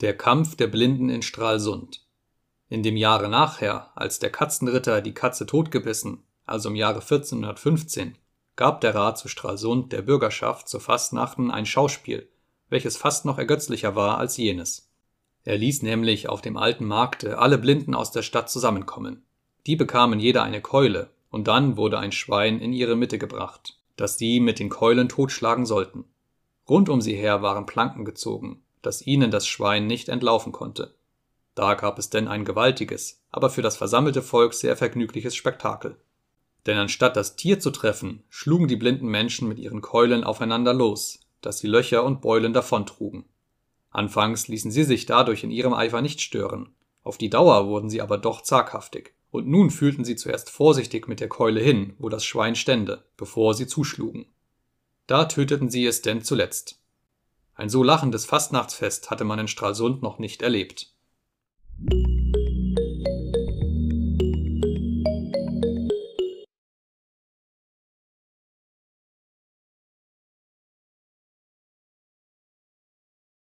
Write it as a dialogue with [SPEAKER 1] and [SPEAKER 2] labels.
[SPEAKER 1] Der Kampf der Blinden in Stralsund. In dem Jahre nachher, als der Katzenritter die Katze totgebissen, also im Jahre 1415, gab der Rat zu Stralsund der Bürgerschaft zu Fastnachten ein Schauspiel, welches fast noch ergötzlicher war als jenes. Er ließ nämlich auf dem alten Markte alle Blinden aus der Stadt zusammenkommen. Die bekamen jeder eine Keule, und dann wurde ein Schwein in ihre Mitte gebracht, das sie mit den Keulen totschlagen sollten. Rund um sie her waren Planken gezogen, dass ihnen das Schwein nicht entlaufen konnte. Da gab es denn ein gewaltiges, aber für das versammelte Volk sehr vergnügliches Spektakel. Denn anstatt das Tier zu treffen, schlugen die blinden Menschen mit ihren Keulen aufeinander los, dass sie Löcher und Beulen davontrugen. Anfangs ließen sie sich dadurch in ihrem Eifer nicht stören, auf die Dauer wurden sie aber doch zaghaftig, und nun fühlten sie zuerst vorsichtig mit der Keule hin, wo das Schwein stände, bevor sie zuschlugen. Da töteten sie es denn zuletzt. Ein so lachendes Fastnachtsfest hatte man in Stralsund noch nicht erlebt.